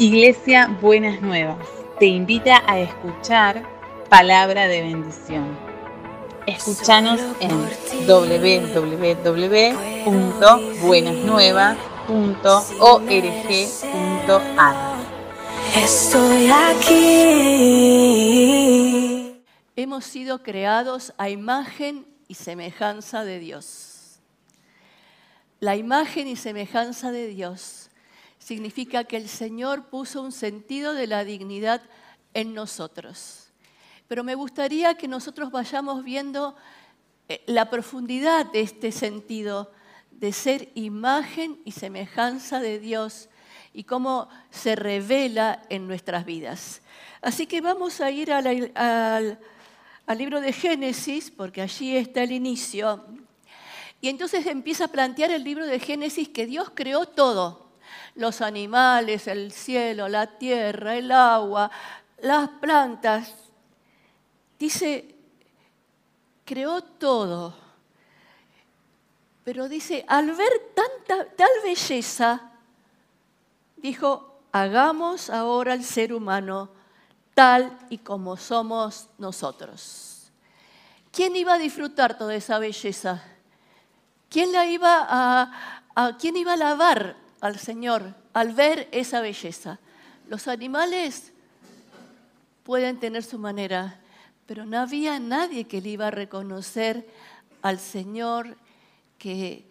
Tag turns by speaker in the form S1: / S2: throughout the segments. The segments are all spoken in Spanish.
S1: Iglesia Buenas Nuevas te invita a escuchar palabra de bendición. Escúchanos en www.buenasnuevas.org.ar.
S2: Estoy aquí. Hemos sido creados a imagen y semejanza de Dios. La imagen y semejanza de Dios significa que el Señor puso un sentido de la dignidad en nosotros. Pero me gustaría que nosotros vayamos viendo eh, la profundidad de este sentido de ser imagen y semejanza de Dios y cómo se revela en nuestras vidas. Así que vamos a ir al, al libro de Génesis, porque allí está el inicio. Y entonces empieza a plantear el libro de Génesis que Dios creó todo los animales, el cielo, la tierra, el agua, las plantas. Dice, creó todo. Pero dice, al ver tanta, tal belleza, dijo, hagamos ahora al ser humano tal y como somos nosotros. ¿Quién iba a disfrutar toda esa belleza? ¿Quién la iba a, a quién iba a lavar al Señor al ver esa belleza. Los animales pueden tener su manera, pero no había nadie que le iba a reconocer al Señor que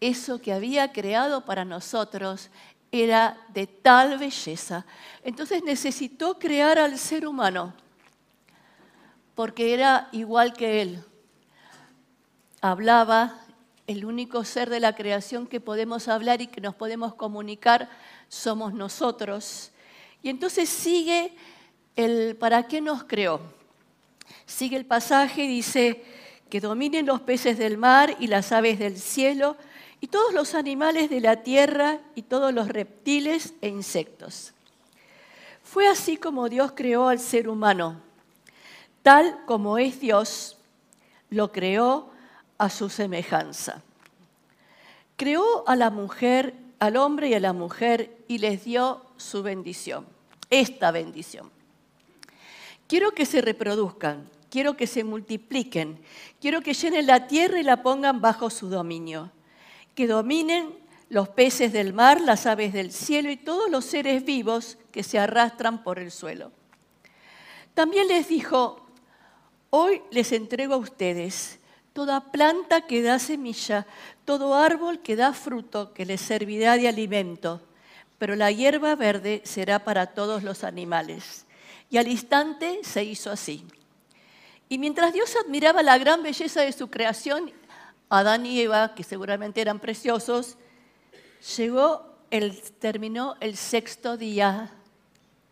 S2: eso que había creado para nosotros era de tal belleza. Entonces necesitó crear al ser humano, porque era igual que él. Hablaba, el único ser de la creación que podemos hablar y que nos podemos comunicar somos nosotros. Y entonces sigue el para qué nos creó. Sigue el pasaje dice que dominen los peces del mar y las aves del cielo y todos los animales de la tierra y todos los reptiles e insectos. Fue así como Dios creó al ser humano. Tal como es Dios, lo creó a su semejanza. Creó a la mujer, al hombre y a la mujer y les dio su bendición, esta bendición. Quiero que se reproduzcan, quiero que se multipliquen, quiero que llenen la tierra y la pongan bajo su dominio, que dominen los peces del mar, las aves del cielo y todos los seres vivos que se arrastran por el suelo. También les dijo, hoy les entrego a ustedes toda planta que da semilla, todo árbol que da fruto, que les servirá de alimento, pero la hierba verde será para todos los animales. Y al instante se hizo así. Y mientras Dios admiraba la gran belleza de su creación, Adán y Eva, que seguramente eran preciosos, llegó el, terminó el sexto día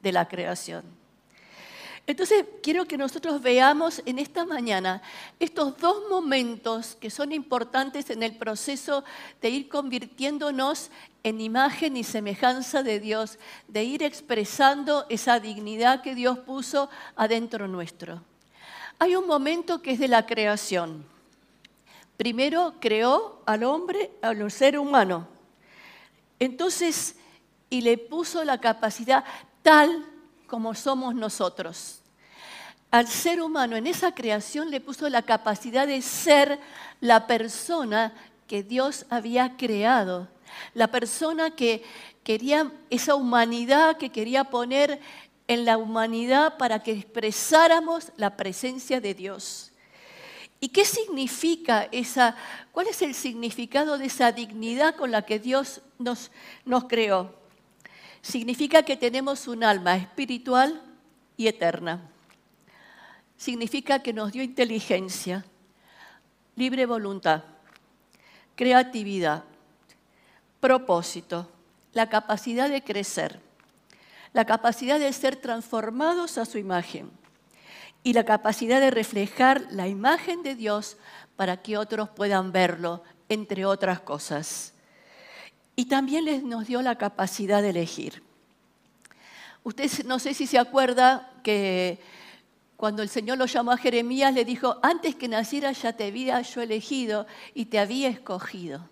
S2: de la creación. Entonces, quiero que nosotros veamos en esta mañana estos dos momentos que son importantes en el proceso de ir convirtiéndonos en imagen y semejanza de Dios, de ir expresando esa dignidad que Dios puso adentro nuestro. Hay un momento que es de la creación. Primero creó al hombre, al ser humano. Entonces, y le puso la capacidad tal como somos nosotros. Al ser humano en esa creación le puso la capacidad de ser la persona que Dios había creado, la persona que quería, esa humanidad que quería poner en la humanidad para que expresáramos la presencia de Dios. ¿Y qué significa esa, cuál es el significado de esa dignidad con la que Dios nos, nos creó? Significa que tenemos un alma espiritual y eterna. Significa que nos dio inteligencia, libre voluntad, creatividad, propósito, la capacidad de crecer, la capacidad de ser transformados a su imagen y la capacidad de reflejar la imagen de Dios para que otros puedan verlo, entre otras cosas. Y también les nos dio la capacidad de elegir. Usted no sé si se acuerda que cuando el Señor lo llamó a Jeremías, le dijo, antes que naciera ya te había yo elegido y te había escogido.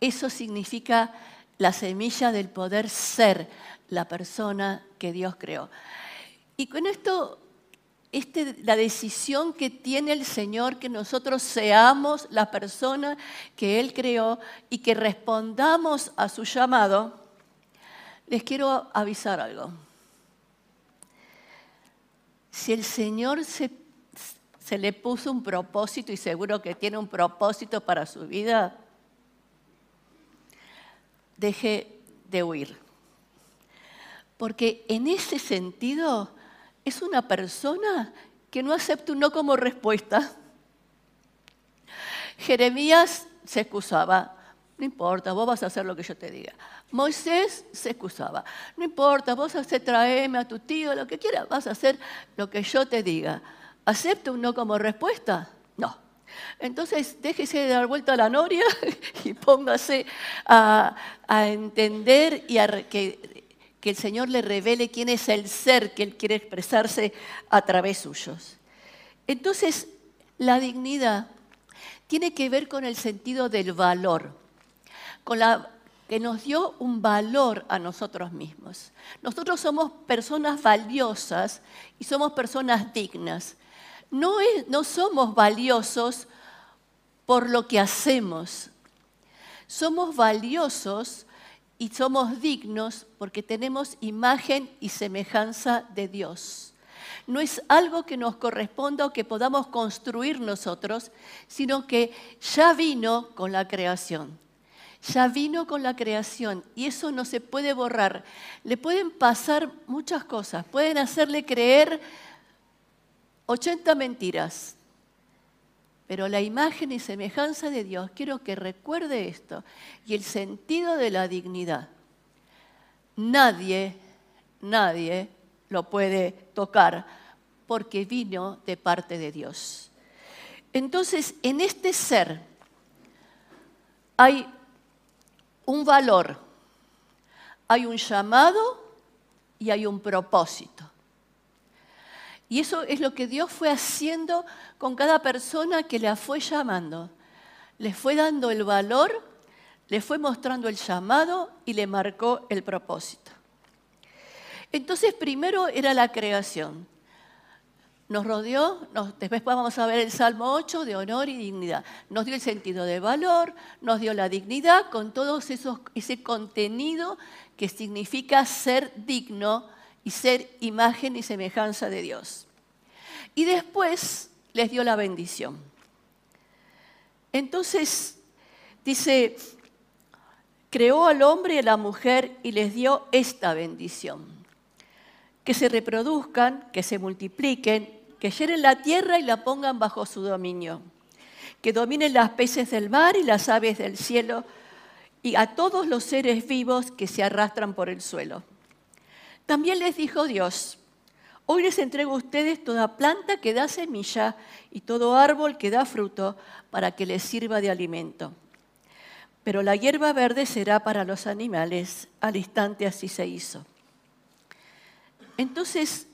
S2: Eso significa la semilla del poder ser la persona que Dios creó. Y con esto, este, la decisión que tiene el Señor, que nosotros seamos la persona que Él creó y que respondamos a su llamado, les quiero avisar algo. Si el Señor se, se le puso un propósito y seguro que tiene un propósito para su vida, deje de huir. Porque en ese sentido es una persona que no acepta un no como respuesta. Jeremías se excusaba, no importa, vos vas a hacer lo que yo te diga. Moisés se excusaba, no importa, vos hacer traeme a tu tío, lo que quieras, vas a hacer lo que yo te diga. ¿Acepta un no como respuesta? No. Entonces déjese de dar vuelta a la noria y póngase a, entender y a que, que el Señor le revele quién es el ser que Él quiere expresarse a través suyos. Entonces, la dignidad tiene que ver con el sentido del valor, con la que nos dio un valor a nosotros mismos. Nosotros somos personas valiosas y somos personas dignas no, no somos valiosos por lo que hacemos. Somos valiosos y somos dignos porque tenemos imagen y semejanza de Dios. No es algo que nos corresponda o que podamos construir nosotros, sino que ya vino con la creación. Ya vino con la creación y eso no se puede borrar. Le pueden pasar muchas cosas, pueden hacerle creer 80 mentiras. Pero la imagen y semejanza de Dios, quiero que recuerde esto, y el sentido de la dignidad. Nadie, nadie lo puede tocar porque vino de parte de Dios. Entonces, en este ser hay un valor, hay un llamado y hay un propósito. Y eso es lo que Dios fue haciendo con cada persona que la fue llamando. Le fue dando el valor, le fue mostrando el llamado y le marcó el propósito. Entonces primero era la creación. Nos rodeó, después vamos a ver el Salmo 8 de honor y dignidad. Nos dio el sentido de valor, nos dio la dignidad con todo ese contenido que significa ser digno y ser imagen y semejanza de Dios. Y después les dio la bendición. Entonces, dice, creó al hombre y a la mujer y les dio esta bendición. Que se reproduzcan, que se multipliquen, que llenen la tierra y la pongan bajo su dominio. Que dominen las peces del mar y las aves del cielo y a todos los seres vivos que se arrastran por el suelo también les dijo Dios, hoy les entrego a ustedes toda planta que da semilla y todo árbol que da fruto para que les sirva de alimento. Pero la hierba verde será para los animales, al instante así se hizo. Entonces,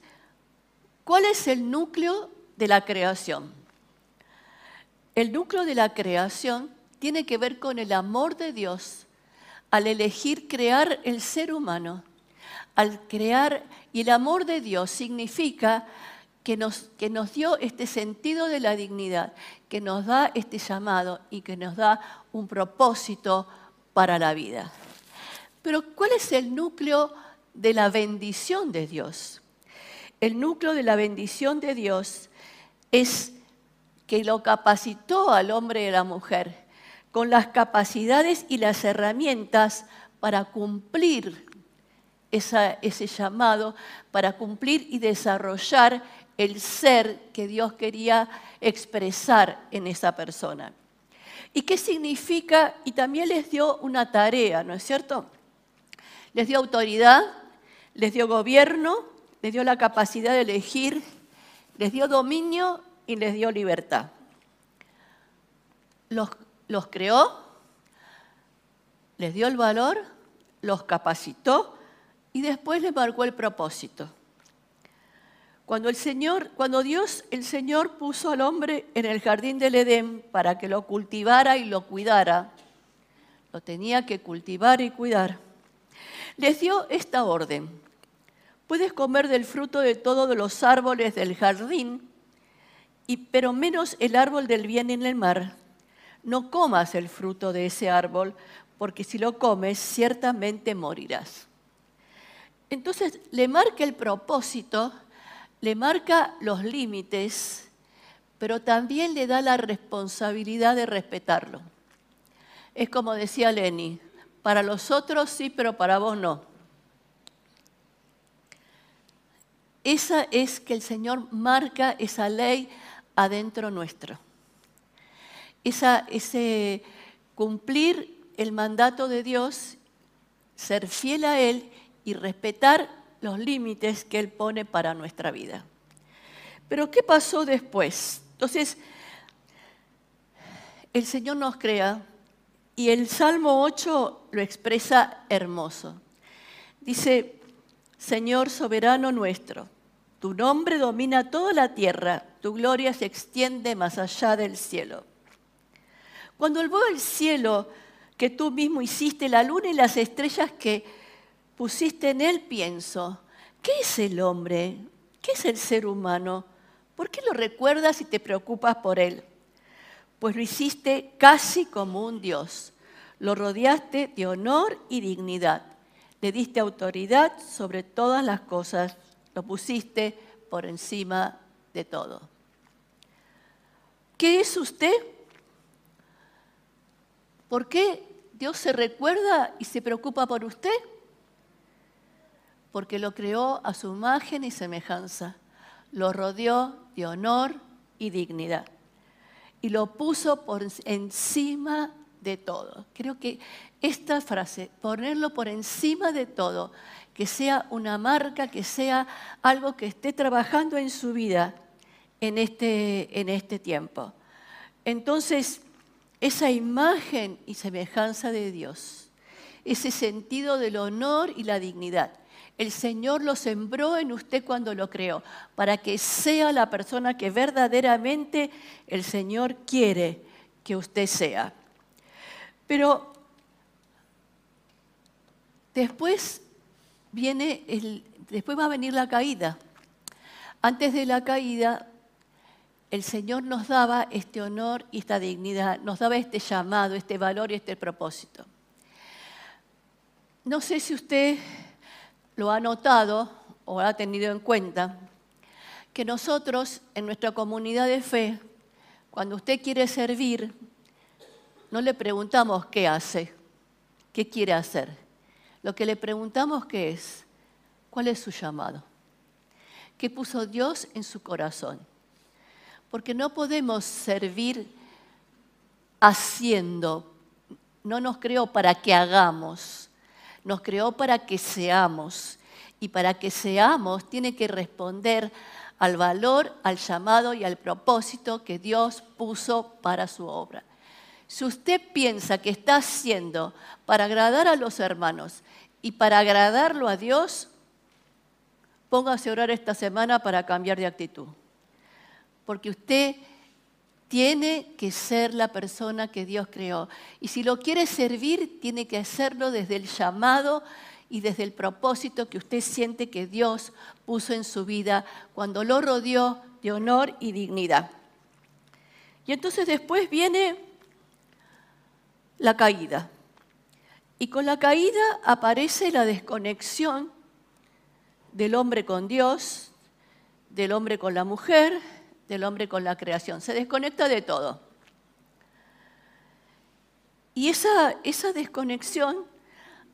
S2: ¿cuál es el núcleo de la creación? El núcleo de la creación tiene que ver con el amor de Dios al elegir crear el ser humano al crear, y el amor de Dios significa que nos, que nos dio este sentido de la dignidad, que nos da este llamado y que nos da un propósito para la vida. Pero ¿cuál es el núcleo de la bendición de Dios? El núcleo de la bendición de Dios es que lo capacitó al hombre y a la mujer con las capacidades y las herramientas para cumplir ese llamado para cumplir y desarrollar el ser que Dios quería expresar en esa persona. ¿Y qué significa? Y también les dio una tarea, ¿no es cierto? Les dio autoridad, les dio gobierno, les dio la capacidad de elegir, les dio dominio y les dio libertad. Los, creó, les dio el valor, los capacitó y después le marcó el propósito. Cuando el Señor, cuando Dios, el Señor puso al hombre en el jardín del Edén para que lo cultivara y lo cuidara, lo tenía que cultivar y cuidar, les dio esta orden. Puedes comer del fruto de todos los árboles del jardín, y, pero menos el árbol del bien en el mar. No comas el fruto de ese árbol, porque si lo comes ciertamente morirás. Entonces le marca el propósito, le marca los límites, pero también le da la responsabilidad de respetarlo. Es como decía Lenny, para los otros sí, pero para vos no. Esa es que el Señor marca esa ley adentro nuestro. Esa, ese cumplir el mandato de Dios, ser fiel a Él y respetar los límites que Él pone para nuestra vida. Pero ¿qué pasó después? Entonces, el Señor nos crea y el Salmo 8 lo expresa hermoso. Dice, Señor soberano nuestro, tu nombre domina toda la tierra, tu gloria se extiende más allá del cielo. Cuando veo el cielo que tú mismo hiciste, la luna y las estrellas que pusiste en él, pienso, ¿qué es el hombre? ¿Qué es el ser humano? ¿Por qué lo recuerdas y te preocupas por él? Pues lo hiciste casi como un Dios. Lo rodeaste de honor y dignidad. Le diste autoridad sobre todas las cosas. Lo pusiste por encima de todo. ¿Qué es usted? ¿Por qué Dios se recuerda y se preocupa por usted? Porque lo creó a su imagen y semejanza. Lo rodeó de honor y dignidad. Y lo puso por encima de todo. Creo que esta frase, ponerlo por encima de todo, que sea una marca, que sea algo que esté trabajando en su vida en este, en este tiempo. Entonces, esa imagen y semejanza de Dios, ese sentido del honor y la dignidad. El Señor lo sembró en usted cuando lo creó, para que sea la persona que verdaderamente el Señor quiere que usted sea. Pero después viene después va a venir la caída. Antes de la caída el Señor nos daba este honor y esta dignidad, nos daba este llamado, este valor y este propósito. No sé si usted lo ha notado o ha tenido en cuenta, que nosotros en nuestra comunidad de fe, cuando usted quiere servir, no le preguntamos qué hace, qué quiere hacer. Lo que le preguntamos qué es, cuál es su llamado, qué puso Dios en su corazón porque no podemos servir haciendo. No nos creó para que hagamos, nos creó para que seamos. Y para que seamos tiene que responder al valor, al llamado y al propósito que Dios puso para su obra. Si usted piensa que está haciendo para agradar a los hermanos y para agradarlo a Dios, póngase a orar esta semana para cambiar de actitud porque usted tiene que ser la persona que Dios creó. Y si lo quiere servir, tiene que hacerlo desde el llamado y desde el propósito que usted siente que Dios puso en su vida cuando lo rodeó de honor y dignidad. Y entonces después viene la caída. Y con la caída aparece la desconexión del hombre con Dios, del hombre con la mujer, del hombre con la creación. Se desconecta de todo. Y esa, esa desconexión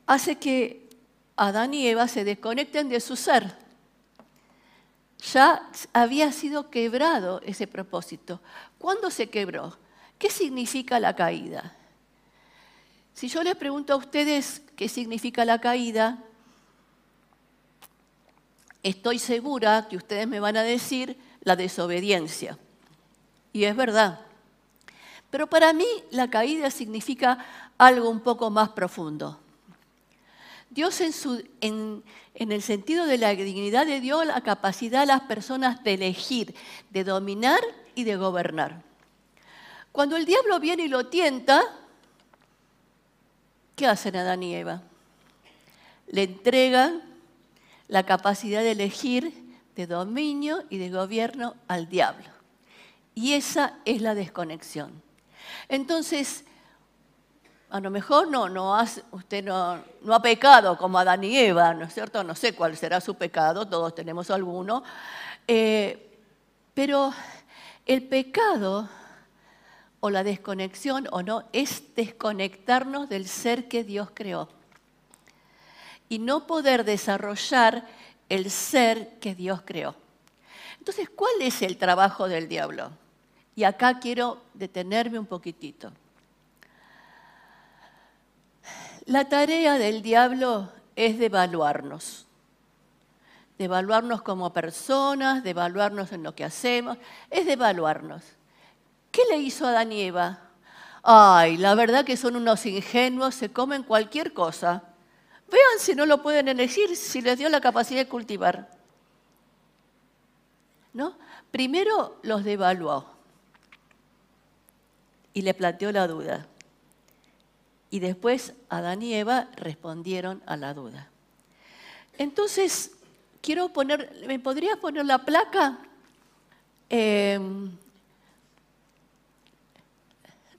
S2: hace que Adán y Eva se desconecten de su ser. Ya había sido quebrado ese propósito. ¿Cuándo se quebró? ¿Qué significa la caída? Si yo les pregunto a ustedes qué significa la caída, estoy segura que ustedes me van a decir la desobediencia. Y es verdad. Pero para mí la caída significa algo un poco más profundo. Dios en, su, en, en, el sentido de la dignidad de Dios, la capacidad a las personas de elegir, de dominar y de gobernar. Cuando el diablo viene y lo tienta, ¿qué hacen Adán y Eva? Le entregan la capacidad de elegir, de dominio y de gobierno al diablo. Y esa es la desconexión. Entonces, a lo mejor no, no usted no, no, ha pecado como Adán y Eva, ¿no es cierto? No sé cuál será su pecado, todos tenemos alguno. Eh, pero el pecado o la desconexión o no es desconectarnos del ser que Dios creó y no poder desarrollar el ser que Dios creó. Entonces, ¿cuál es el trabajo del diablo? Y acá quiero detenerme un poquitito. La tarea del diablo es devaluarnos, devaluarnos como personas, devaluarnos en lo que hacemos, es devaluarnos. ¿Qué le hizo a Adán y Eva? Ay, la verdad que son unos ingenuos, se comen cualquier cosa. Vean si no lo pueden elegir, si les dio la capacidad de cultivar. ¿No? Primero los devaluó y le planteó la duda. Y después Adán y Eva respondieron a la duda. Entonces, quiero poner, ¿me podrías poner la placa? Em,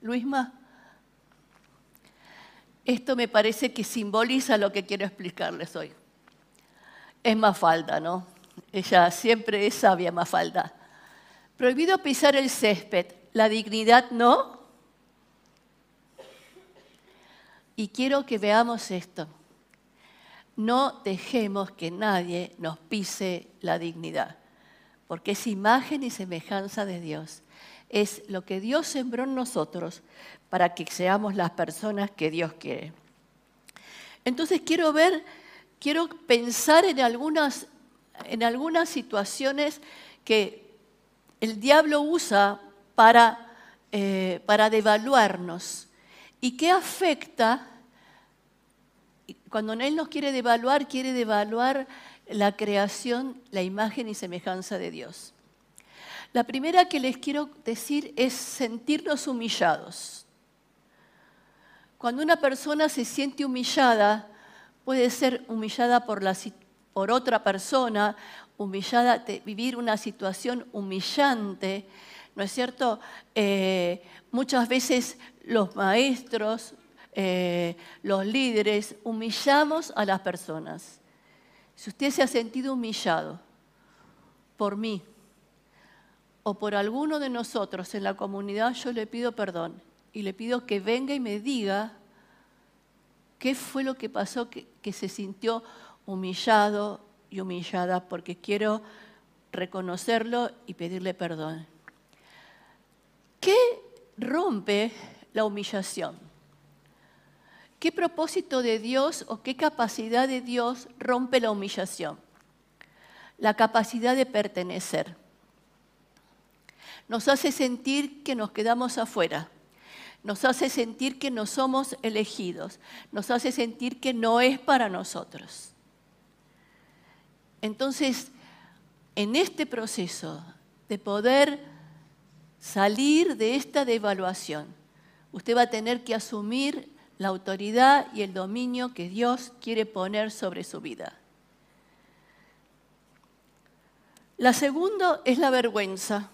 S2: Luisma, esto me parece que simboliza lo que quiero explicarles hoy. Es Mafalda, ¿no? Ella siempre es sabia, Mafalda. Prohibido pisar el césped, la dignidad no, Y quiero que veamos esto. No dejemos que nadie nos pise la dignidad, porque es imagen y semejanza de Dios. Es lo que Dios sembró en nosotros para que seamos las personas que Dios quiere. Entonces quiero ver, quiero pensar en algunas, en algunas situaciones que el diablo usa para, eh, para devaluarnos y qué afecta cuando Él nos quiere devaluar, quiere devaluar la creación, la imagen y semejanza de Dios. La primera que les quiero decir es sentirnos humillados. Cuando una persona se siente humillada, puede ser humillada por, otra persona, humillada, de vivir una situación humillante, ¿no es cierto? Eh, muchas veces los maestros, eh, los líderes, humillamos a las personas. Si usted se ha sentido humillado por mí o por alguno de nosotros en la comunidad, yo le pido perdón y le pido que venga y me diga qué fue lo que pasó, que, que se sintió humillado y humillada, porque quiero reconocerlo y pedirle perdón. ¿Qué rompe la humillación? ¿Qué propósito de Dios o qué capacidad de Dios rompe la humillación? La capacidad de pertenecer. Nos hace sentir que nos quedamos afuera. Nos hace sentir que no somos elegidos. Nos hace sentir que no es para nosotros. Entonces, en este proceso de poder salir de esta devaluación, usted va a tener que asumir la autoridad y el dominio que Dios quiere poner sobre su vida. La segunda es la vergüenza.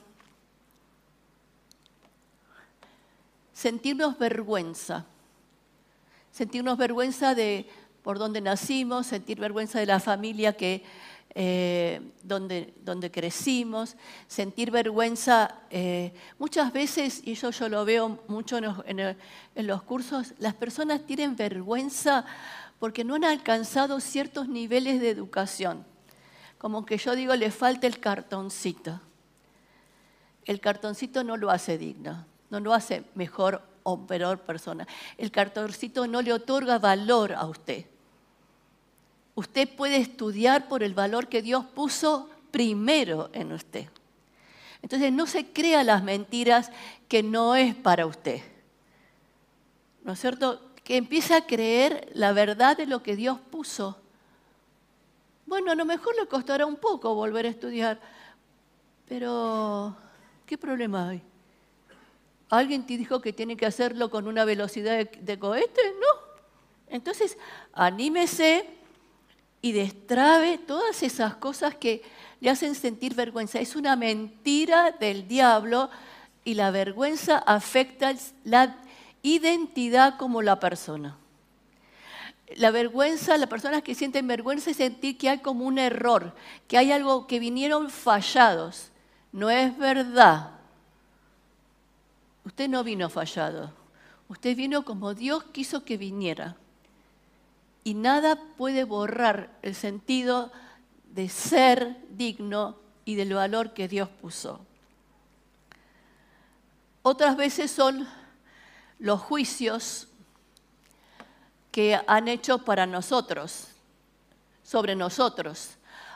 S2: Sentirnos vergüenza. Sentirnos vergüenza de por dónde nacimos, sentir vergüenza de la familia que, eh, donde, donde, crecimos, sentir vergüenza. Eh, muchas veces, y eso yo lo veo mucho en, los cursos, las personas tienen vergüenza porque no han alcanzado ciertos niveles de educación. Como que yo digo, le falta el cartoncito. El cartoncito no lo hace digno, no lo hace mejor o peor persona. El cartoncito no le otorga valor a usted. Usted puede estudiar por el valor que Dios puso primero en usted. Entonces no se crea las mentiras que no es para usted. ¿No es cierto? Que empiece a creer la verdad de lo que Dios puso. Bueno, a lo mejor le costará un poco volver a estudiar, pero ¿qué problema hay? ¿Alguien te dijo que tiene que hacerlo con una velocidad de, cohete? No. Entonces, anímese y destrabe todas esas cosas que le hacen sentir vergüenza. Es una mentira del diablo y la vergüenza afecta la identidad como la persona. La vergüenza, las personas que sienten vergüenza es sentir que hay como un error, que hay algo que vinieron fallados. No es verdad. Usted no vino fallado. Usted vino como Dios quiso que viniera. Y nada puede borrar el sentido de ser digno y del valor que Dios puso. Otras veces son los juicios que han hecho para nosotros, sobre nosotros.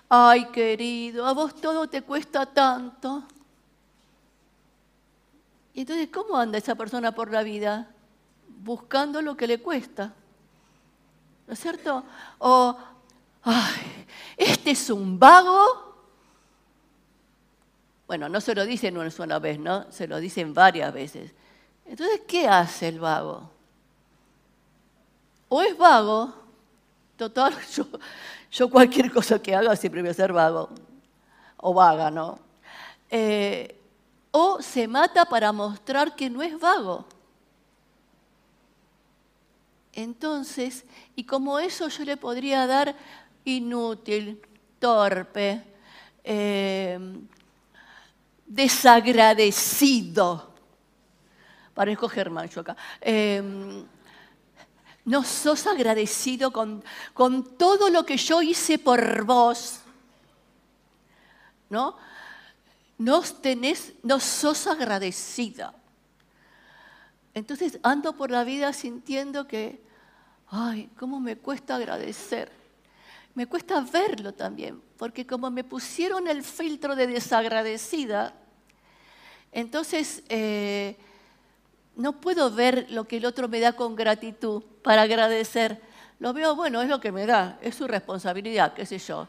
S2: Ay, querido, a vos todo te cuesta tanto. Entonces, ¿cómo anda esa persona por la vida? Buscando lo que le cuesta. ¿No es cierto? O, ay, este es un vago. Bueno, no se lo dicen una sola vez, ¿no? Se lo dicen varias veces. Entonces, ¿qué hace el vago? O es vago, total, yo, cualquier cosa que haga siempre voy a ser vago, o vaga, ¿no? Eh, o se mata para mostrar que no es vago. Entonces, y como eso yo le podría dar inútil, torpe, eh, desagradecido, parezco Germán yo acá. Em, no sos agradecido con, con, todo lo que yo hice por vos. ¿No? No, tenés, no sos agradecida. Entonces ando por la vida sintiendo que, ay, cómo me cuesta agradecer. Me cuesta verlo también, porque como me pusieron el filtro de desagradecida, entonces eh, no puedo ver lo que el otro me da con gratitud para agradecer. Lo veo, bueno, es lo que me da, es su responsabilidad, qué sé yo.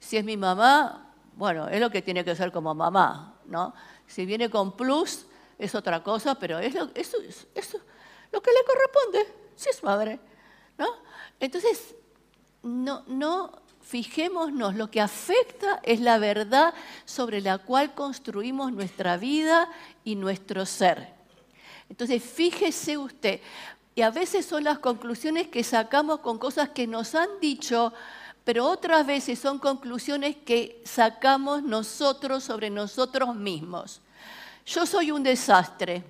S2: Si es mi mamá, bueno, es lo que tiene que ser como mamá, ¿no? Si viene con plus, es otra cosa, pero es lo, es, lo que le corresponde, si es madre, ¿no? Entonces, no, no fijémonos, lo que afecta es la verdad sobre la cual construimos nuestra vida y nuestro ser. Entonces, fíjese usted, y a veces son las conclusiones que sacamos con cosas que nos han dicho, pero otras veces son conclusiones que sacamos nosotros sobre nosotros mismos. Yo soy un desastre.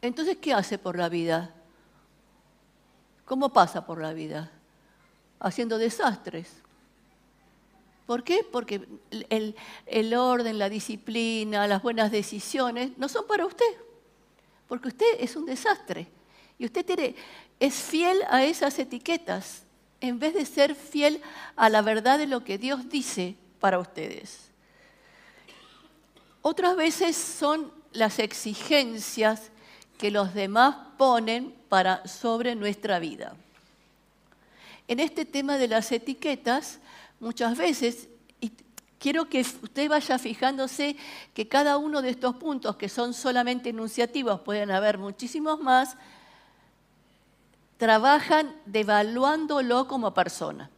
S2: Entonces, ¿qué hace por la vida? ¿Cómo pasa por la vida? Haciendo desastres. ¿Por qué? Porque el, orden, la disciplina, las buenas decisiones no son para usted. Porque usted es un desastre. Y usted es fiel a esas etiquetas en vez de ser fiel a la verdad de lo que Dios dice para ustedes. Otras veces son las exigencias que los demás ponen para sobre nuestra vida. En este tema de las etiquetas, muchas veces, y quiero que usted vaya fijándose que cada uno de estos puntos, que son solamente enunciativos, pueden haber muchísimos más, trabajan devaluándolo como persona.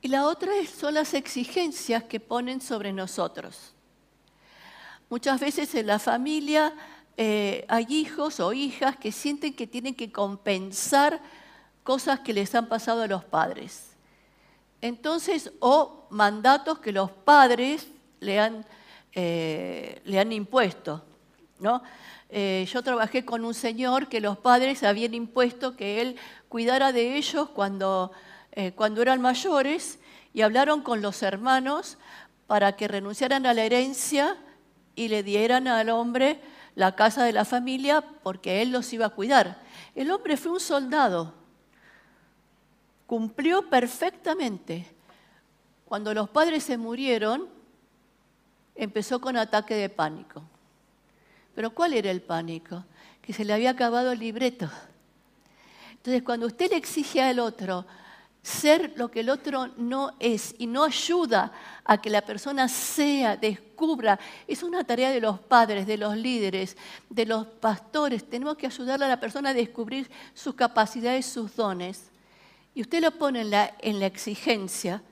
S2: Y la otra son las exigencias que ponen sobre nosotros. Muchas veces en la familia eh, hay hijos o hijas que sienten que tienen que compensar cosas que les han pasado a los padres. Entonces, o mandatos que los padres le han, eh, le han impuesto. ¿no? Eh, yo trabajé con un señor que los padres habían impuesto que él cuidara de ellos cuando, eh, cuando eran mayores y hablaron con los hermanos para que renunciaran a la herencia y le dieran al hombre la casa de la familia porque él los iba a cuidar. El hombre fue un soldado cumplió perfectamente. Cuando los padres se murieron, empezó con ataque de pánico. Pero ¿cuál era el pánico? Que se le había acabado el libreto. Entonces, cuando usted le exige al otro ser lo que el otro no es y no ayuda a que la persona sea, descubra. Es una tarea de los padres, de los líderes, de los pastores. Tenemos que ayudarle a la persona a descubrir sus capacidades, sus dones. Y usted lo pone en la, en la exigencia.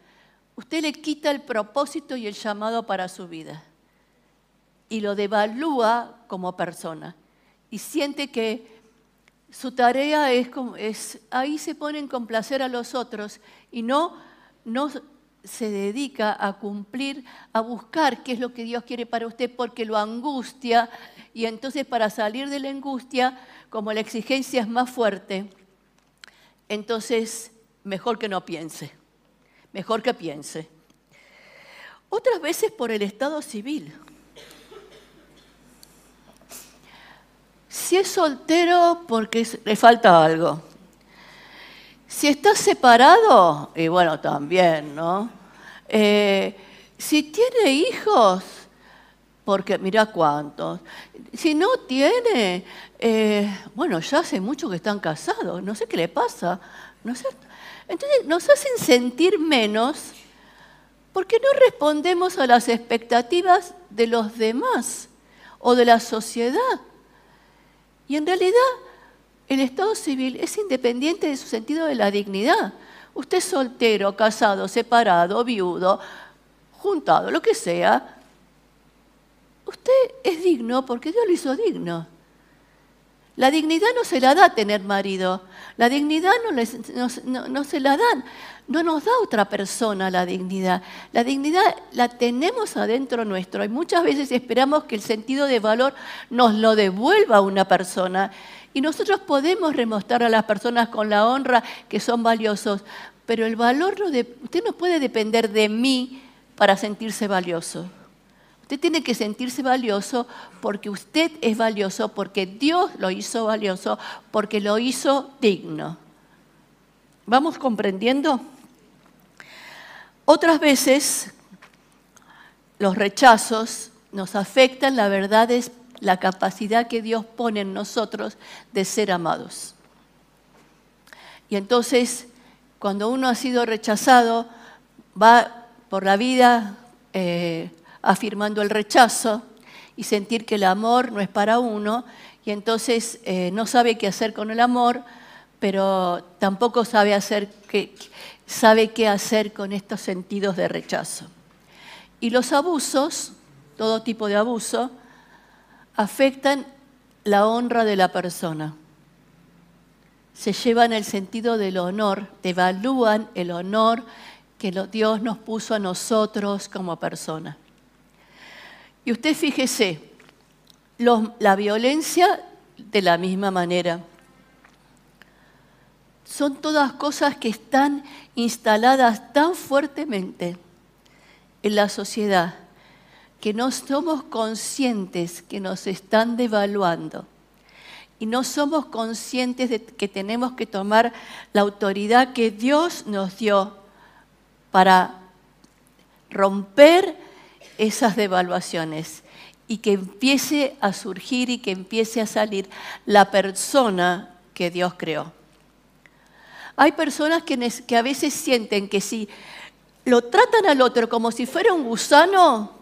S2: Usted le quita el propósito y el llamado para su vida. Y lo devalúa como persona. Y siente que su tarea es, ahí se pone en complacer a los otros y no, no se dedica a cumplir, a buscar qué es lo que Dios quiere para usted porque lo angustia y entonces para salir de la angustia, como la exigencia es más fuerte, entonces mejor que no piense, mejor que piense. Otras veces por el estado civil. Si es soltero, porque le falta algo. Si está separado, y bueno, también, ¿no? Eh, si tiene hijos, porque mira cuántos. Si no tiene, eh, bueno, ya hace mucho que están casados, no sé qué le pasa. ¿no Entonces nos hacen sentir menos porque no respondemos a las expectativas de los demás o de la sociedad. Y en realidad el Estado civil es independiente de su sentido de la dignidad. Usted soltero, casado, separado, viudo, juntado, lo que sea, usted es digno porque Dios lo hizo digno. La dignidad no se la da tener marido, la dignidad no, no, se la dan, no nos da otra persona la dignidad. La dignidad la tenemos adentro nuestro y muchas veces esperamos que el sentido de valor nos lo devuelva una persona. Y nosotros podemos remostrar a las personas con la honra que son valiosos, pero el valor de, usted no puede depender de mí para sentirse valioso. Usted tiene que sentirse valioso porque usted es valioso, porque Dios lo hizo valioso, porque lo hizo digno. ¿Vamos comprendiendo? Otras veces los rechazos nos afectan, la verdad es la capacidad que Dios pone en nosotros de ser amados. Y entonces, cuando uno ha sido rechazado, va por la vida eh, afirmando el rechazo y sentir que el amor no es para uno, y entonces eh, no sabe qué hacer con el amor, pero tampoco sabe, hacer qué, sabe qué hacer con estos sentidos de rechazo. Y los abusos, todo tipo de abuso, afectan la honra de la persona. Se llevan el sentido del honor, devalúan el honor que Dios nos puso a nosotros como persona. Y usted fíjese, la violencia de la misma manera. Son todas cosas que están instaladas tan fuertemente en la sociedad que no somos conscientes que nos están devaluando y no somos conscientes de que tenemos que tomar la autoridad que Dios nos dio para romper esas devaluaciones y que empiece a surgir y que empiece a salir la persona que Dios creó. Hay personas que, a veces sienten que si lo tratan al otro como si fuera un gusano,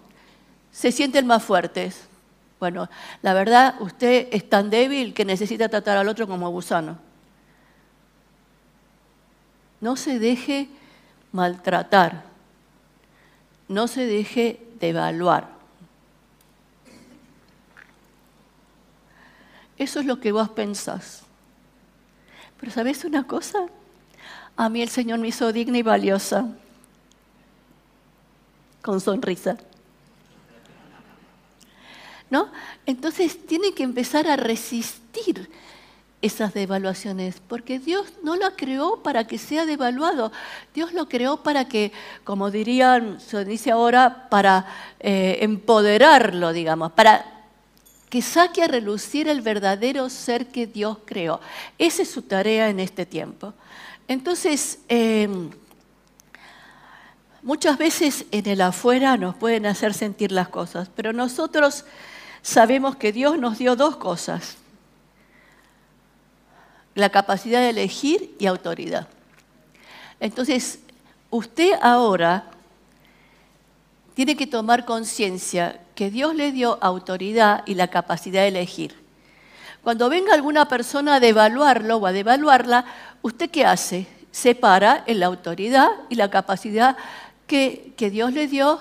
S2: se sienten más fuertes. Bueno, la verdad, usted es tan débil que necesita tratar al otro como gusano. No se deje maltratar, no se deje de evaluar. Eso es lo que vos pensás. Pero ¿sabés una cosa? A mí el Señor me hizo digna y valiosa, con sonrisa. ¿No? Entonces tiene que empezar a resistir esas devaluaciones, porque Dios no la creó para que sea devaluado, Dios lo creó para que, como dirían, se dice ahora, para eh, empoderarlo, digamos, para que saque a relucir el verdadero ser que Dios creó. Esa es su tarea en este tiempo. Entonces, em, muchas veces en el afuera nos pueden hacer sentir las cosas, pero nosotros sabemos que Dios nos dio dos cosas la capacidad de elegir y autoridad. Entonces, usted ahora tiene que tomar conciencia que Dios le dio autoridad y la capacidad de elegir. Cuando venga alguna persona a devaluarlo o a devaluarla, ¿usted qué hace? Separa en la autoridad y la capacidad que, que Dios le dio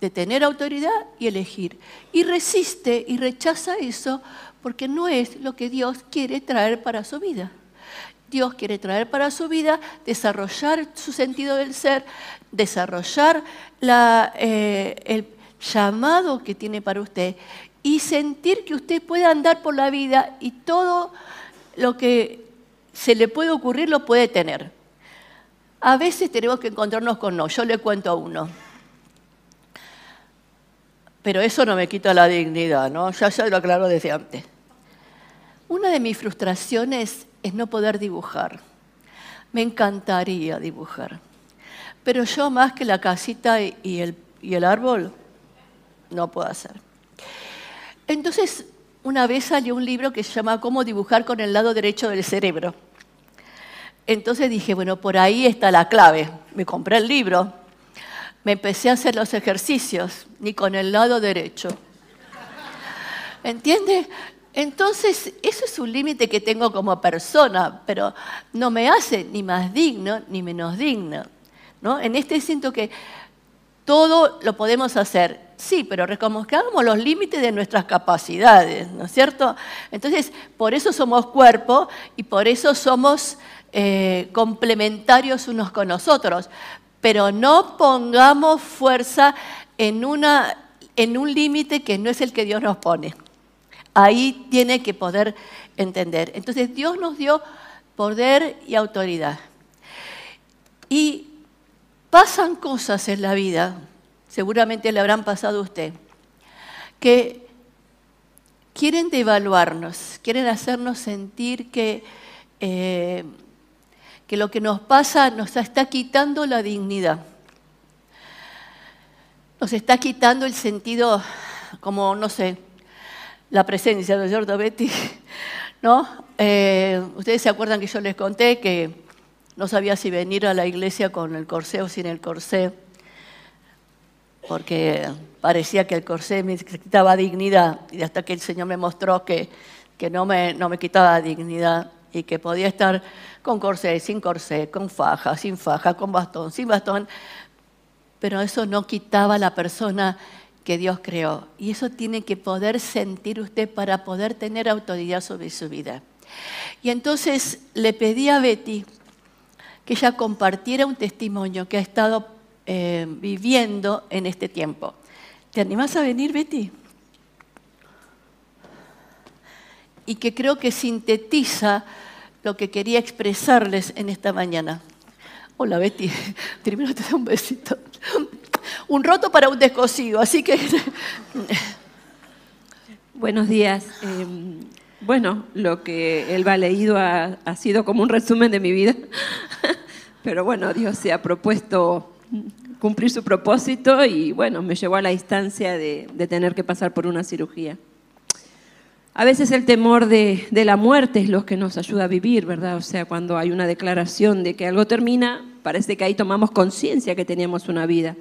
S2: de tener autoridad y elegir. Y resiste y rechaza eso porque no es lo que Dios quiere traer para su vida. Dios quiere traer para su vida, desarrollar su sentido del ser, desarrollar eh, el llamado que tiene para usted y sentir que usted puede andar por la vida y todo lo que se le puede ocurrir lo puede tener. A veces tenemos que encontrarnos con no. Yo le cuento a uno. Pero eso no me quita la dignidad, ¿no? Ya, ya lo aclaro desde antes. Una de mis frustraciones es no poder dibujar. Me encantaría dibujar. Pero yo más que la casita y el, árbol, no puedo hacer. Entonces, una vez salió un libro que se llama Cómo dibujar con el lado derecho del cerebro. Entonces dije, bueno, por ahí está la clave. Me compré el libro, me empecé a hacer los ejercicios, ni con el lado derecho. ¿Entiende? Entonces, eso es un límite que tengo como persona, pero no me hace ni más digno ni menos digno. ¿no? En este siento que todo lo podemos hacer, sí, pero reconozcamos los límites de nuestras capacidades, ¿no es cierto? Entonces, por eso somos cuerpo y por eso somos eh, complementarios unos con nosotros, pero no pongamos fuerza en, un límite que no es el que Dios nos pone. Ahí tiene que poder entender. Entonces Dios nos dio poder y autoridad. Y pasan cosas en la vida, seguramente le habrán pasado a usted, que quieren devaluarnos, quieren hacernos sentir que, eh, que lo que nos pasa nos está quitando la dignidad. Nos está quitando el sentido, como, no sé, la presencia, ¿no es Betty? ¿No? Eh, Ustedes se acuerdan que yo les conté que no sabía si venir a la iglesia con el corsé o sin el corsé, porque parecía que el corsé me quitaba dignidad, y hasta que el Señor me mostró que, que no, me, no me quitaba dignidad y que podía estar con corsé, sin corsé, con faja, sin faja, con bastón, sin bastón, pero eso no quitaba la persona que Dios creó. Y eso tiene que poder sentir usted para poder tener autoridad sobre su vida. Y entonces le pedí a Betty que ella compartiera un testimonio que ha estado eh, viviendo en este tiempo. ¿Te animas a venir, Betty? Y que creo que sintetiza lo que quería expresarles en esta mañana. Hola, Betty. Primero te doy un besito un roto para un descosido, así que...
S3: Buenos días. Em, bueno, lo que él ha leído ha, sido como un resumen de mi vida, pero bueno, Dios se ha propuesto cumplir su propósito y bueno, me llevó a la instancia de, tener que pasar por una cirugía. A veces el temor de, de, la muerte es lo que nos ayuda a vivir, ¿verdad? O sea, cuando hay una declaración de que algo termina, parece que ahí tomamos conciencia que teníamos una vida.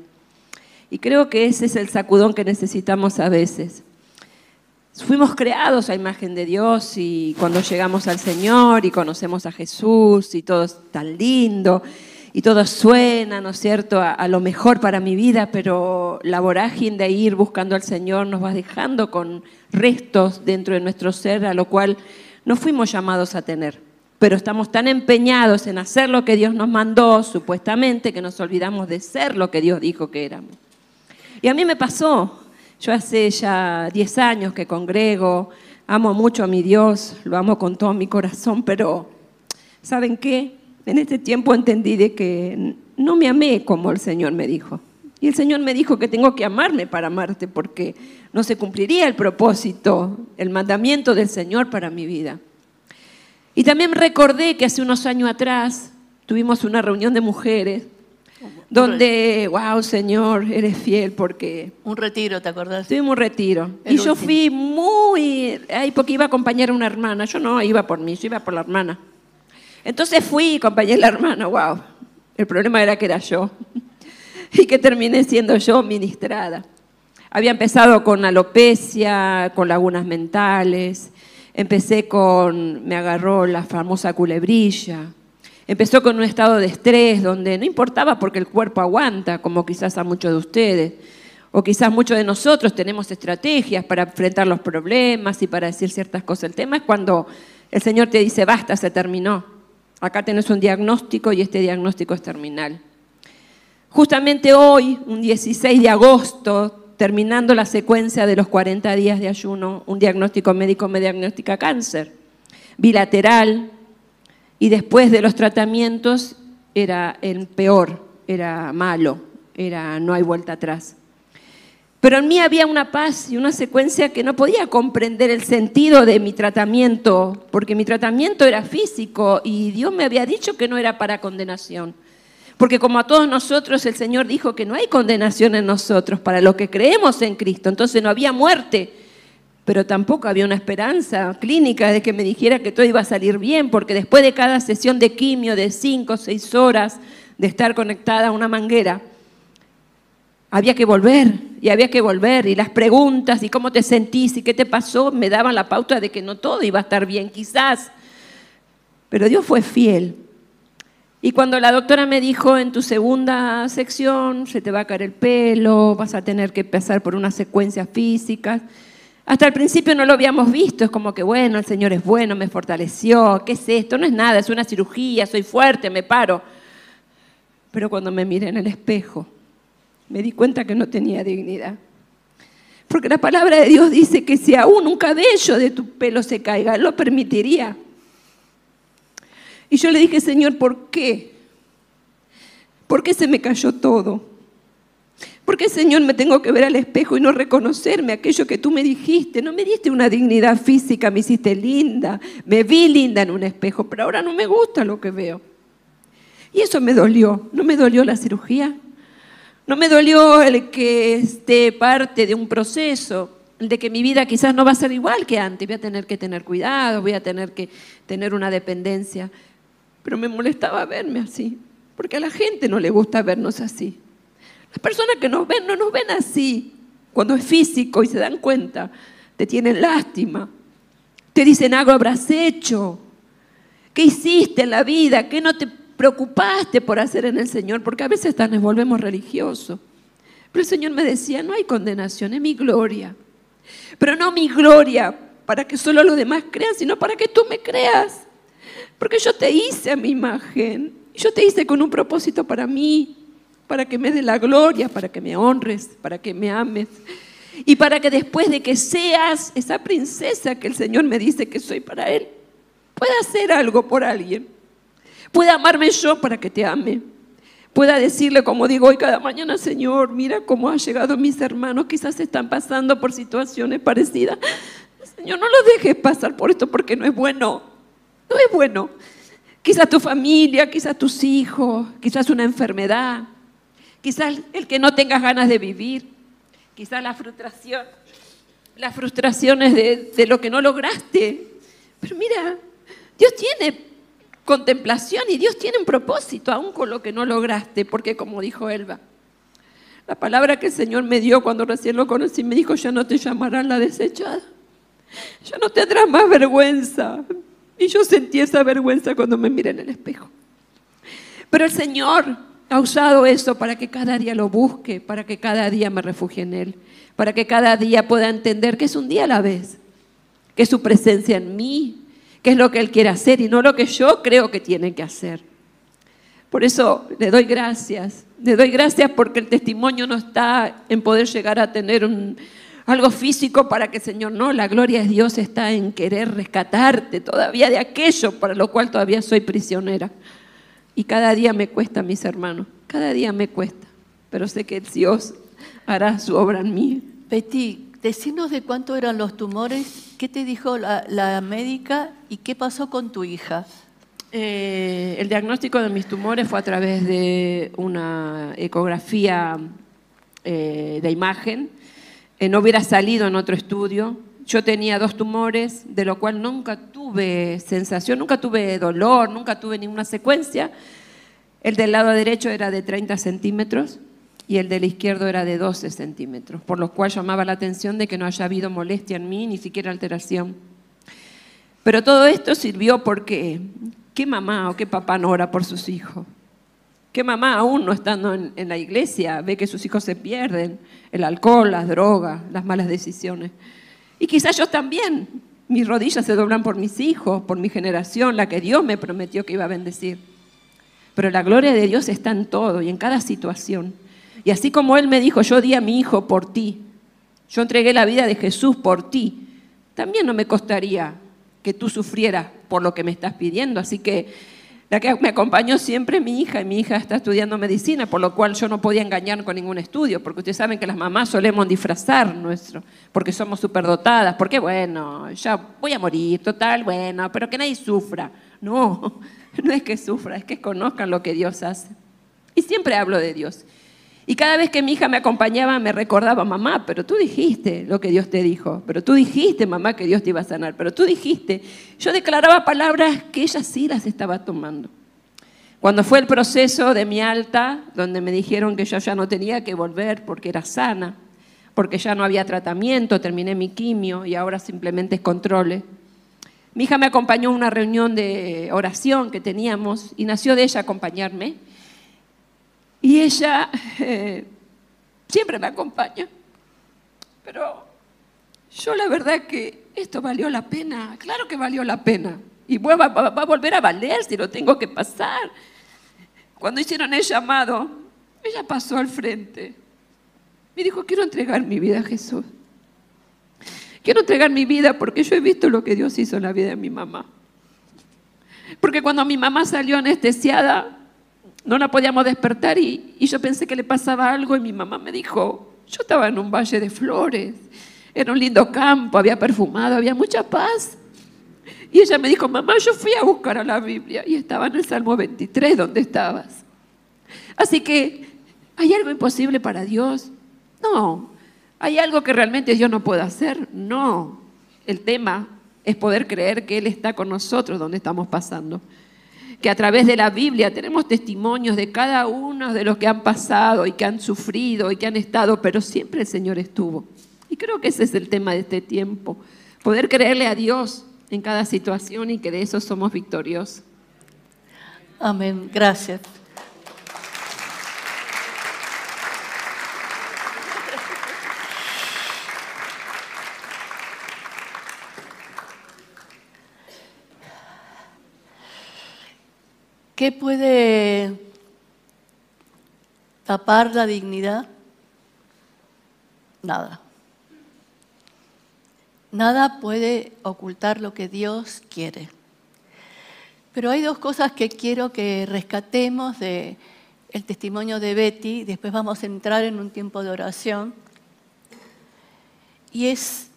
S3: Y creo que ese es el sacudón que necesitamos a veces. Fuimos creados a imagen de Dios y cuando llegamos al Señor y conocemos a Jesús y todo es tan lindo y todo suena, ¿no es cierto?, a, lo mejor para mi vida, pero la vorágine de ir buscando al Señor nos va dejando con restos dentro de nuestro ser, a lo cual no fuimos llamados a tener. Pero estamos tan empeñados en hacer lo que Dios nos mandó, supuestamente, que nos olvidamos de ser lo que Dios dijo que éramos. Y a mí me pasó. Yo hace ya 10 años que congrego, amo mucho a mi Dios, lo amo con todo mi corazón, pero ¿saben qué? En este tiempo entendí de que no me amé como el Señor me dijo. Y el Señor me dijo que tengo que amarme para amarte porque no se cumpliría el propósito, el mandamiento del Señor para mi vida. Y también recordé que hace unos años atrás tuvimos una reunión de mujeres donde, wow, Señor, eres fiel porque...
S2: Un retiro, ¿te acordás?
S3: Tuvimos un retiro. y yo fui muy... Ay, porque iba a acompañar a una hermana. Yo no iba por mí, yo iba por la hermana. Entonces fui y acompañé a la hermana, wow. El problema era que era yo y que terminé siendo yo ministrada. Había empezado con alopecia, con lagunas mentales, empecé con, me agarró la famosa culebrilla, empezó con un estado de estrés donde no importaba porque el cuerpo aguanta, como quizás a muchos de ustedes, o quizás muchos de nosotros tenemos estrategias para enfrentar los problemas y para decir ciertas cosas. El tema es cuando el Señor te dice, basta, se terminó. Acá tenés un diagnóstico y este diagnóstico es terminal. Justamente hoy, un 16 de agosto, terminando la secuencia de los 40 días de ayuno, un diagnóstico médico me diagnostica cáncer bilateral y después de los tratamientos era el peor, era malo, era no hay vuelta atrás. Pero en mí había una paz y una secuencia que no podía comprender el sentido de mi tratamiento, porque mi tratamiento era físico y Dios me había dicho que no era para condenación. Porque como a todos nosotros el Señor dijo que no hay condenación en nosotros para los que creemos en Cristo, entonces no había muerte, pero tampoco había una esperanza clínica de que me dijera que todo iba a salir bien, porque después de cada sesión de quimio de cinco o seis horas de estar conectada a una manguera, había que volver y había que volver y las preguntas y cómo te sentís y qué te pasó me daban la pauta de que no todo iba a estar bien, quizás. Pero Dios fue fiel. Y cuando la doctora me dijo en tu segunda sección se te va a caer el pelo, vas a tener que pasar por una secuencia física. Hasta el principio no lo habíamos visto, es como que bueno, el Señor es bueno, me fortaleció, ¿qué es esto? No es nada, es una cirugía, soy fuerte, me paro. Pero cuando me miré en el espejo, me di cuenta que no tenía dignidad. Porque la palabra de Dios dice que si aún un cabello de tu pelo se caiga, lo permitiría. Y yo le dije, Señor, ¿por qué? ¿Por qué se me cayó todo? ¿Por qué, Señor, me tengo que ver al espejo y no reconocerme aquello que tú me dijiste? No me diste una dignidad física, me hiciste linda, me vi linda en un espejo, pero ahora no me gusta lo que veo. Y eso me dolió. ¿No me dolió la cirugía? No me dolió el que esté parte de un proceso, de que mi vida quizás no va a ser igual que antes, voy a tener que tener cuidado, voy a tener que tener una dependencia. Pero me molestaba verme así, porque a la gente no le gusta vernos así. Las personas que nos ven no nos ven así. Cuando es físico y se dan cuenta, te tienen lástima. Te dicen algo habrás hecho. ¿Qué hiciste en la vida? ¿Qué no te preocupaste por hacer en el Señor, porque a veces nos volvemos religiosos. Pero el Señor me decía, no hay condenación, es mi gloria. Pero no mi gloria para que solo los demás crean, sino para que tú me creas. Porque yo te hice a mi imagen. Yo te hice con un propósito para mí, para que me dé la gloria, para que me honres, para que me ames. Y para que después de que seas esa princesa que el Señor me dice que soy para Él, pueda hacer algo por alguien. Pueda amarme yo para que te ame. Pueda decirle, como digo hoy cada mañana, Señor, mira cómo han llegado mis hermanos, quizás están pasando por situaciones parecidas. Señor, no los dejes pasar por esto porque no es bueno. No es bueno. Quizás tu familia, quizás tus hijos, quizás una enfermedad, quizás el que no tengas ganas de vivir, quizás la frustración, las frustraciones de, lo que no lograste. Pero mira, Dios tiene contemplación y Dios tiene un propósito, aún con lo que no lograste, porque como dijo Elba, la palabra que el Señor me dio cuando recién lo conocí, me dijo, ya no te llamarán la desechada, ya no tendrás más vergüenza. Y yo sentí esa vergüenza cuando me miré en el espejo. Pero el Señor ha usado eso para que cada día lo busque, para que cada día me refugie en Él, para que cada día pueda entender que es un día a la vez, que es su presencia en mí, qué es lo que Él quiere hacer y no lo que yo creo que tiene que hacer. Por eso le doy gracias, le doy gracias porque el testimonio no está en poder llegar a tener algo físico para que Señor, no, la gloria de Dios está en querer rescatarte todavía de aquello para lo cual todavía soy prisionera. Y cada día me cuesta, mis hermanos, cada día me cuesta, pero sé que Dios hará su obra en mí.
S2: Betty, Decinos de cuánto eran los tumores, qué te dijo la, médica y qué pasó con tu hija.
S3: Eh, el diagnóstico de mis tumores fue a través de una ecografía eh, de imagen. Eh, no hubiera salido en otro estudio. Yo tenía dos tumores, de lo cual nunca tuve sensación, nunca tuve dolor, nunca tuve ninguna secuencia. El del lado derecho era de 30 centímetros y el del izquierdo era de 12 centímetros, por lo cual llamaba la atención de que no haya habido molestia en mí, ni siquiera alteración. Pero todo esto sirvió porque, ¿qué mamá o qué papá no ora por sus hijos? ¿Qué mamá, aún no estando en, en la iglesia, ve que sus hijos se pierden? El alcohol, las drogas, las malas decisiones. Y quizás yo también. Mis rodillas se doblan por mis hijos, por mi generación, la que Dios me prometió que iba a bendecir. Pero la gloria de Dios está en todo y en cada situación. Y así como Él me dijo, yo di a mi hijo por ti, yo entregué la vida de Jesús por ti, también no me costaría que tú sufrieras por lo que me estás pidiendo. Así que la que me acompañó siempre mi hija, y mi hija está estudiando medicina, por lo cual yo no podía engañar con ningún estudio, porque ustedes saben que las mamás solemos disfrazar nuestro, porque somos superdotadas, porque bueno, ya voy a morir, total, bueno, pero que nadie sufra. No, no es que sufra, es que conozcan lo que Dios hace. Y siempre hablo de Dios. Y cada vez que mi hija me acompañaba me recordaba, mamá, pero tú dijiste lo que Dios te dijo, pero tú dijiste, mamá, que Dios te iba a sanar, pero tú dijiste. Yo declaraba palabras que ella sí las estaba tomando. Cuando fue el proceso de mi alta, donde me dijeron que yo ya no tenía que volver porque era sana, porque ya no había tratamiento, terminé mi quimio y ahora simplemente es controle. Mi hija me acompañó a una reunión de oración que teníamos y nació de ella acompañarme. Y ella eh, siempre me acompaña. Pero yo la verdad que esto valió la pena, claro que valió la pena. Y va, va, a volver a valer si lo tengo que pasar. Cuando hicieron el llamado, ella pasó al frente. Me dijo, quiero entregar mi vida a Jesús. Quiero entregar mi vida porque yo he visto lo que Dios hizo en la vida de mi mamá. Porque cuando mi mamá salió anestesiada, no la podíamos despertar y, yo pensé que le pasaba algo y mi mamá me dijo, yo estaba en un valle de flores, era un lindo campo, había perfumado, había mucha paz. Y ella me dijo, mamá, yo fui a buscar a la Biblia y estaba en el Salmo 23 donde estabas. Así que, ¿hay algo imposible para Dios? No. ¿Hay algo que realmente Dios no puede hacer? No. El tema es poder creer que Él está con nosotros donde estamos pasando que a través de la Biblia tenemos testimonios de cada uno de los que han pasado y que han sufrido y que han estado, pero siempre el Señor estuvo. Y creo que ese es el tema de este tiempo, poder creerle a Dios en cada situación y que de eso somos victoriosos.
S2: Amén, gracias. ¿Qué puede tapar la dignidad? Nada. Nada puede ocultar lo que Dios quiere. Pero hay dos cosas que quiero que rescatemos de el testimonio de Betty, después vamos a entrar en un tiempo de oración. Y es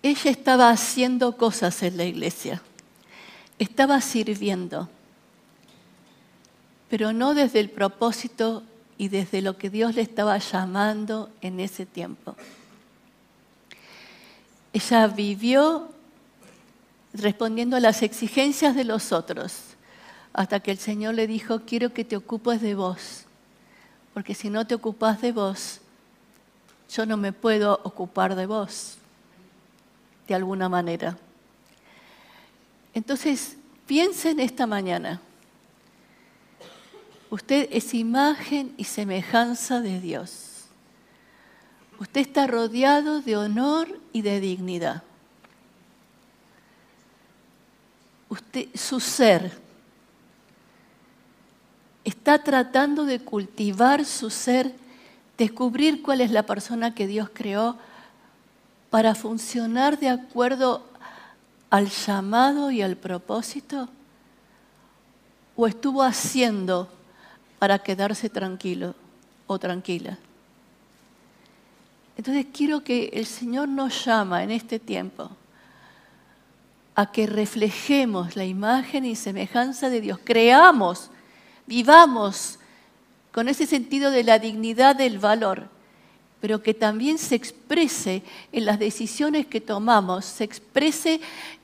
S2: ella estaba haciendo cosas en la iglesia. Estaba sirviendo pero no desde el propósito y desde lo que Dios le estaba llamando en ese tiempo. Ella vivió respondiendo a las exigencias de los otros, hasta que el Señor le dijo, quiero que te ocupes de vos, porque si no te ocupas de vos, yo no me puedo ocupar de vos, de alguna manera. Entonces, piensen esta mañana. Usted es imagen y semejanza de Dios. Usted está rodeado de honor y de dignidad. Usted, su ser está tratando de cultivar su ser, descubrir cuál es la persona que Dios creó para funcionar de acuerdo al llamado y al propósito? ¿O estuvo haciendo para quedarse tranquilo o tranquila. Entonces quiero que el Señor nos llama en este tiempo a que reflejemos la imagen y semejanza de Dios, creamos, vivamos con ese sentido de la dignidad del valor, pero que también se exprese en las decisiones que tomamos, se exprese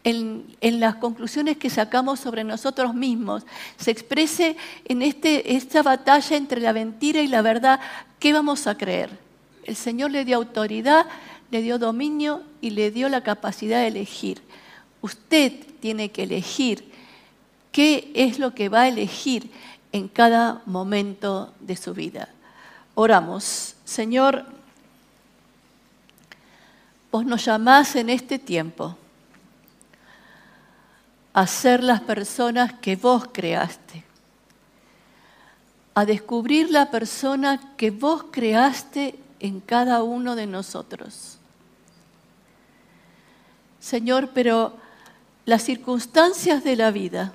S2: en, las conclusiones que sacamos sobre nosotros mismos, se exprese en este, esta batalla entre la mentira y la verdad, ¿qué vamos a creer? El Señor le dio autoridad, le dio dominio y le dio la capacidad de elegir. Usted tiene que elegir qué es lo que va a elegir en cada momento de su vida. Oramos, Señor, vos nos llamás en este tiempo a ser las personas que vos creaste, a descubrir la persona que vos creaste en cada uno de nosotros. Señor, pero las circunstancias de la vida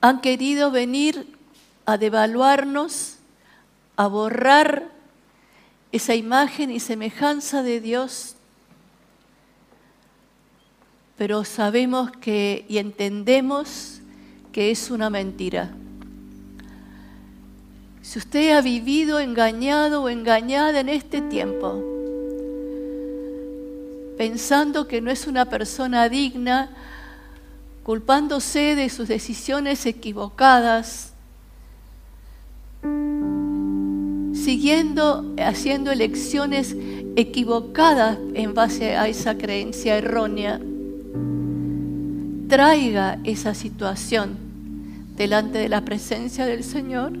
S2: han querido venir a devaluarnos, a borrar esa imagen y semejanza de Dios, pero sabemos que y entendemos que es una mentira. Si usted ha vivido engañado o engañada en este tiempo, pensando que no es una persona digna, culpándose de sus decisiones equivocadas, siguiendo, haciendo elecciones equivocadas en base a esa creencia errónea, traiga esa situación delante de la presencia del Señor.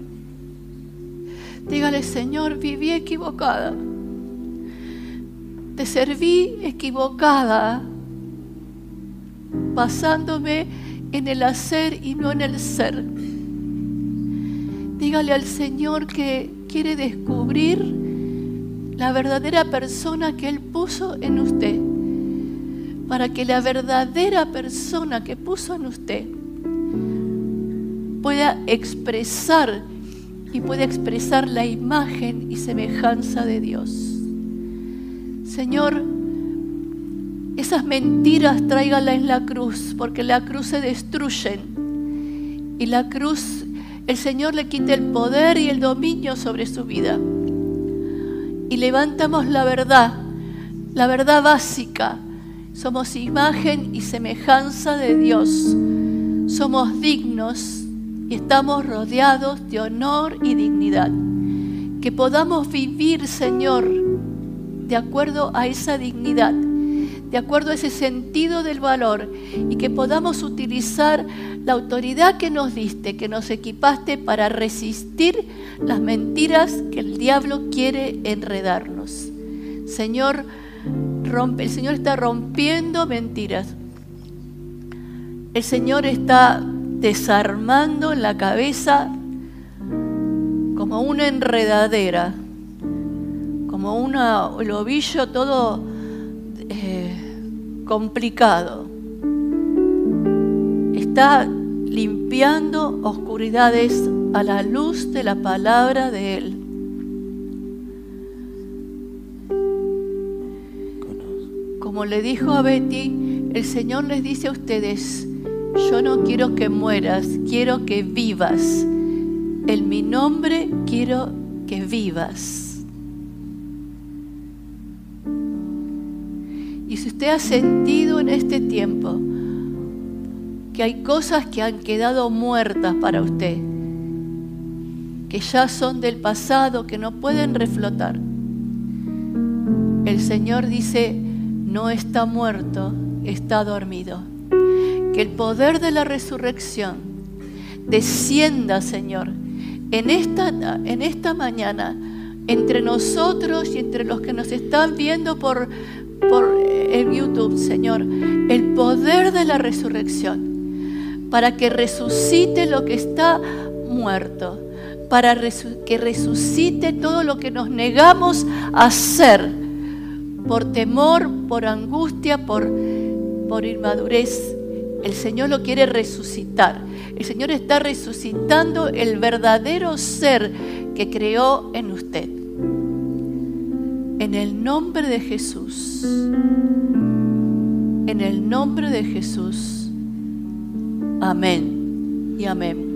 S2: Dígale, Señor, viví equivocada. Te serví equivocada basándome en el hacer y no en el ser. Dígale al Señor que quiere descubrir la verdadera persona que Él puso en usted, para que la verdadera persona que puso en usted pueda expresar y pueda expresar la imagen y semejanza de Dios. Señor, esas mentiras tráigalas en la cruz, porque la cruz se destruyen. Y la cruz, el Señor le quita el poder y el dominio sobre su vida. Y levantamos la verdad, la verdad básica. Somos imagen y semejanza de Dios. Somos dignos y estamos rodeados de honor y dignidad. Que podamos vivir, Señor, de acuerdo a esa dignidad de acuerdo a ese sentido del valor y que podamos utilizar la autoridad que nos diste, que nos equipaste para resistir las mentiras que el diablo quiere enredarnos. Señor, el Señor está rompiendo mentiras. El Señor está desarmando la cabeza como una enredadera, como un ovillo todo complicado. Está limpiando oscuridades a la luz de la palabra de Él. Como le dijo a Betty, el Señor les dice a ustedes, yo no quiero que mueras, quiero que vivas. En mi nombre quiero que vivas. Usted ha sentido en este tiempo que hay cosas que han quedado muertas para usted, que ya son del pasado, que no pueden reflotar, el Señor dice, no está muerto, está dormido. Que el poder de la resurrección descienda, Señor, en esta, en esta mañana, entre nosotros y entre los que nos están viendo por, por en YouTube, Señor, el poder de la resurrección, para que resucite lo que está muerto, para que resucite todo lo que nos negamos a hacer por temor, por angustia, por, por inmadurez. El Señor lo quiere resucitar. El Señor está resucitando el verdadero ser que creó en usted. En el nombre de Jesús. En el nombre de Jesús. Amén y amén.